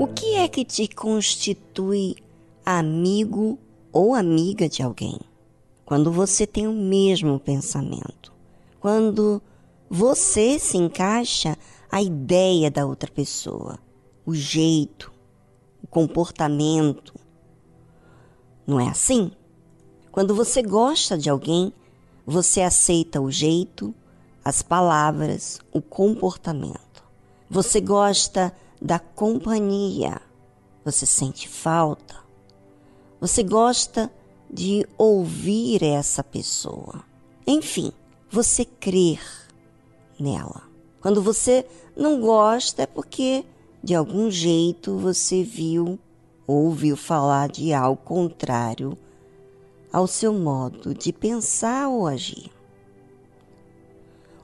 O que é que te constitui amigo ou amiga de alguém? Quando você tem o mesmo pensamento. Quando você se encaixa a ideia da outra pessoa, o jeito, o comportamento. Não é assim? Quando você gosta de alguém, você aceita o jeito, as palavras, o comportamento. Você gosta da companhia, você sente falta. Você gosta de ouvir essa pessoa. Enfim, você crer nela. Quando você não gosta é porque de algum jeito você viu ou ouviu falar de algo contrário ao seu modo de pensar ou agir.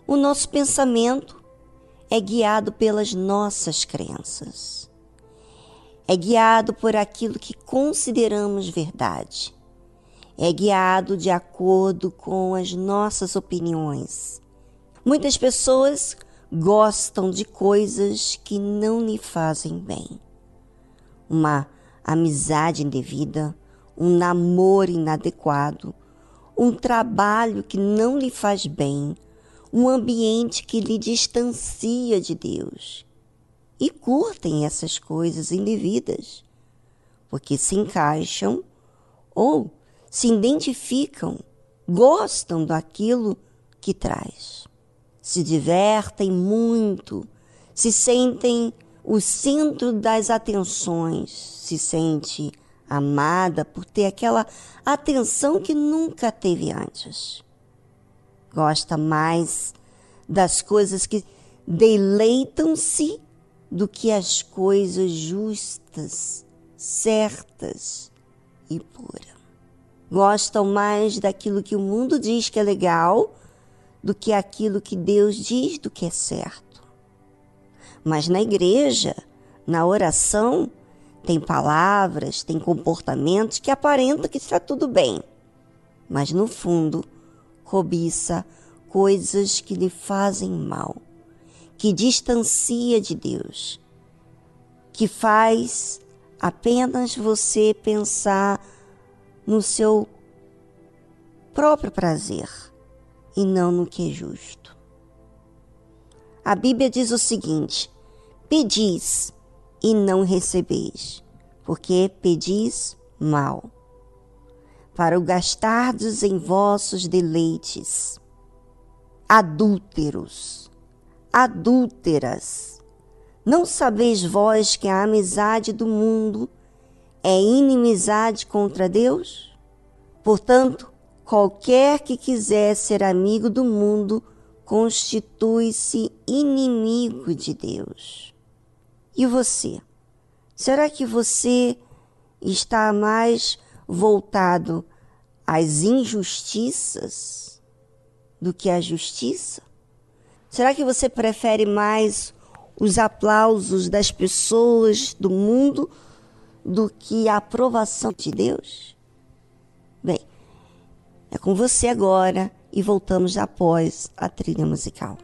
O nosso pensamento é guiado pelas nossas crenças. É guiado por aquilo que consideramos verdade. É guiado de acordo com as nossas opiniões. Muitas pessoas gostam de coisas que não lhe fazem bem. Uma amizade indevida, um namoro inadequado, um trabalho que não lhe faz bem, um ambiente que lhe distancia de Deus. E curtem essas coisas indevidas, porque se encaixam ou se identificam, gostam daquilo que traz se divertem muito, se sentem o centro das atenções, se sente amada por ter aquela atenção que nunca teve antes. Gosta mais das coisas que deleitam-se do que as coisas justas, certas e puras. Gostam mais daquilo que o mundo diz que é legal do que aquilo que Deus diz do que é certo. Mas na igreja, na oração, tem palavras, tem comportamentos que aparentam que está tudo bem, mas no fundo cobiça coisas que lhe fazem mal, que distancia de Deus, que faz apenas você pensar no seu próprio prazer e não no que é justo. A Bíblia diz o seguinte: pedis e não recebeis, porque pedis mal, para o gastardes em vossos deleites. Adúlteros, adúlteras, não sabeis vós que a amizade do mundo é inimizade contra Deus? Portanto, Qualquer que quiser ser amigo do mundo constitui-se inimigo de Deus. E você? Será que você está mais voltado às injustiças do que à justiça? Será que você prefere mais os aplausos das pessoas do mundo do que a aprovação de Deus? Bem, é com você agora e voltamos após a trilha musical.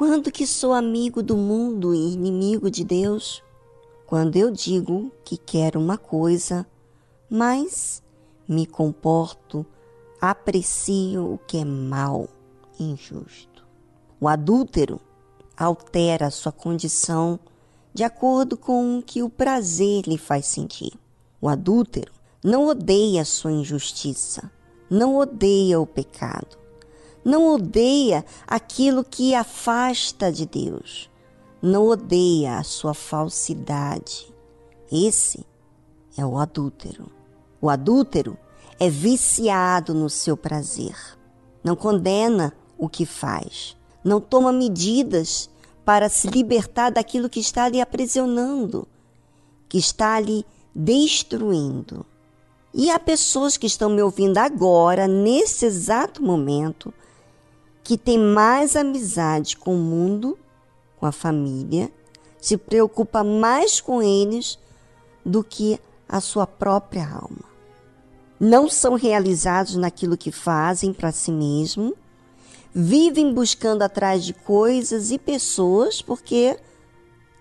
Quando que sou amigo do mundo e inimigo de Deus? Quando eu digo que quero uma coisa, mas me comporto, aprecio o que é mal injusto. O adúltero altera sua condição de acordo com o que o prazer lhe faz sentir. O adúltero não odeia sua injustiça, não odeia o pecado, não odeia aquilo que afasta de Deus, não odeia a sua falsidade. Esse é o adúltero. O adúltero é viciado no seu prazer, não condena o que faz, não toma medidas para se libertar daquilo que está lhe aprisionando, que está lhe destruindo. E há pessoas que estão me ouvindo agora, nesse exato momento, que têm mais amizade com o mundo, com a família, se preocupa mais com eles do que a sua própria alma. Não são realizados naquilo que fazem para si mesmo, vivem buscando atrás de coisas e pessoas porque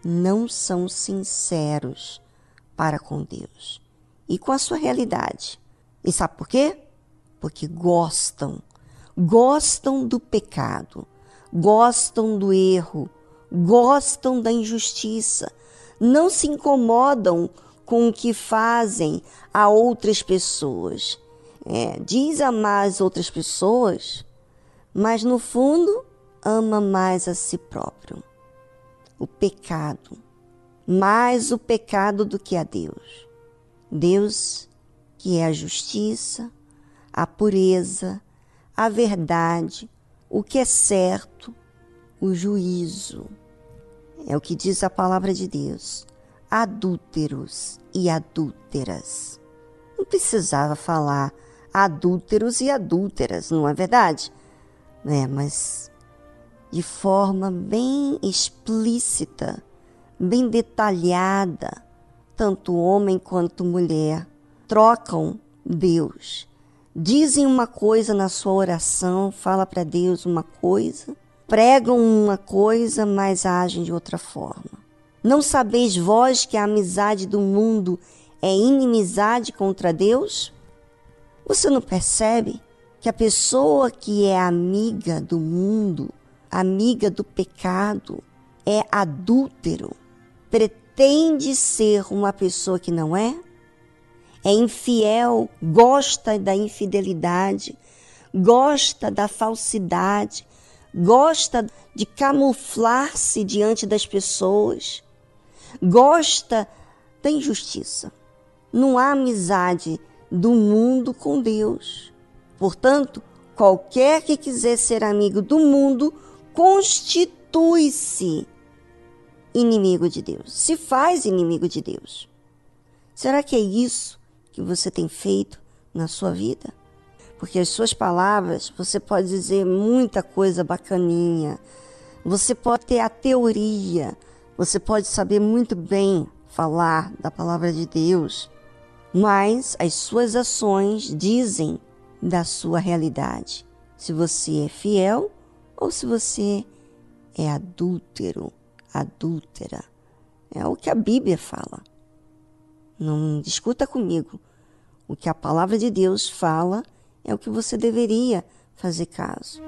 não são sinceros para com Deus e com a sua realidade. E sabe por quê? Porque gostam, gostam do pecado, gostam do erro, gostam da injustiça, não se incomodam com o que fazem a outras pessoas. É, diz amar as outras pessoas, mas no fundo ama mais a si próprio. O pecado, mais o pecado do que a Deus. Deus, que é a justiça, a pureza, a verdade, o que é certo, o juízo. É o que diz a palavra de Deus. Adúlteros e adúlteras. Não precisava falar adúlteros e adúlteras, não é verdade? É, mas de forma bem explícita, bem detalhada tanto homem quanto mulher, trocam Deus. Dizem uma coisa na sua oração, fala para Deus uma coisa, pregam uma coisa, mas agem de outra forma. Não sabeis vós que a amizade do mundo é inimizade contra Deus? Você não percebe que a pessoa que é amiga do mundo, amiga do pecado, é adúltero, pretende ser uma pessoa que não é? É infiel, gosta da infidelidade, gosta da falsidade, gosta de camuflar-se diante das pessoas, gosta da injustiça. Não há amizade do mundo com Deus. Portanto, qualquer que quiser ser amigo do mundo constitui-se inimigo de Deus, se faz inimigo de Deus. Será que é isso que você tem feito na sua vida? Porque as suas palavras, você pode dizer muita coisa bacaninha, você pode ter a teoria, você pode saber muito bem falar da palavra de Deus, mas as suas ações dizem da sua realidade. Se você é fiel ou se você é adúltero adúltera. É o que a Bíblia fala. Não discuta comigo. O que a palavra de Deus fala é o que você deveria fazer caso.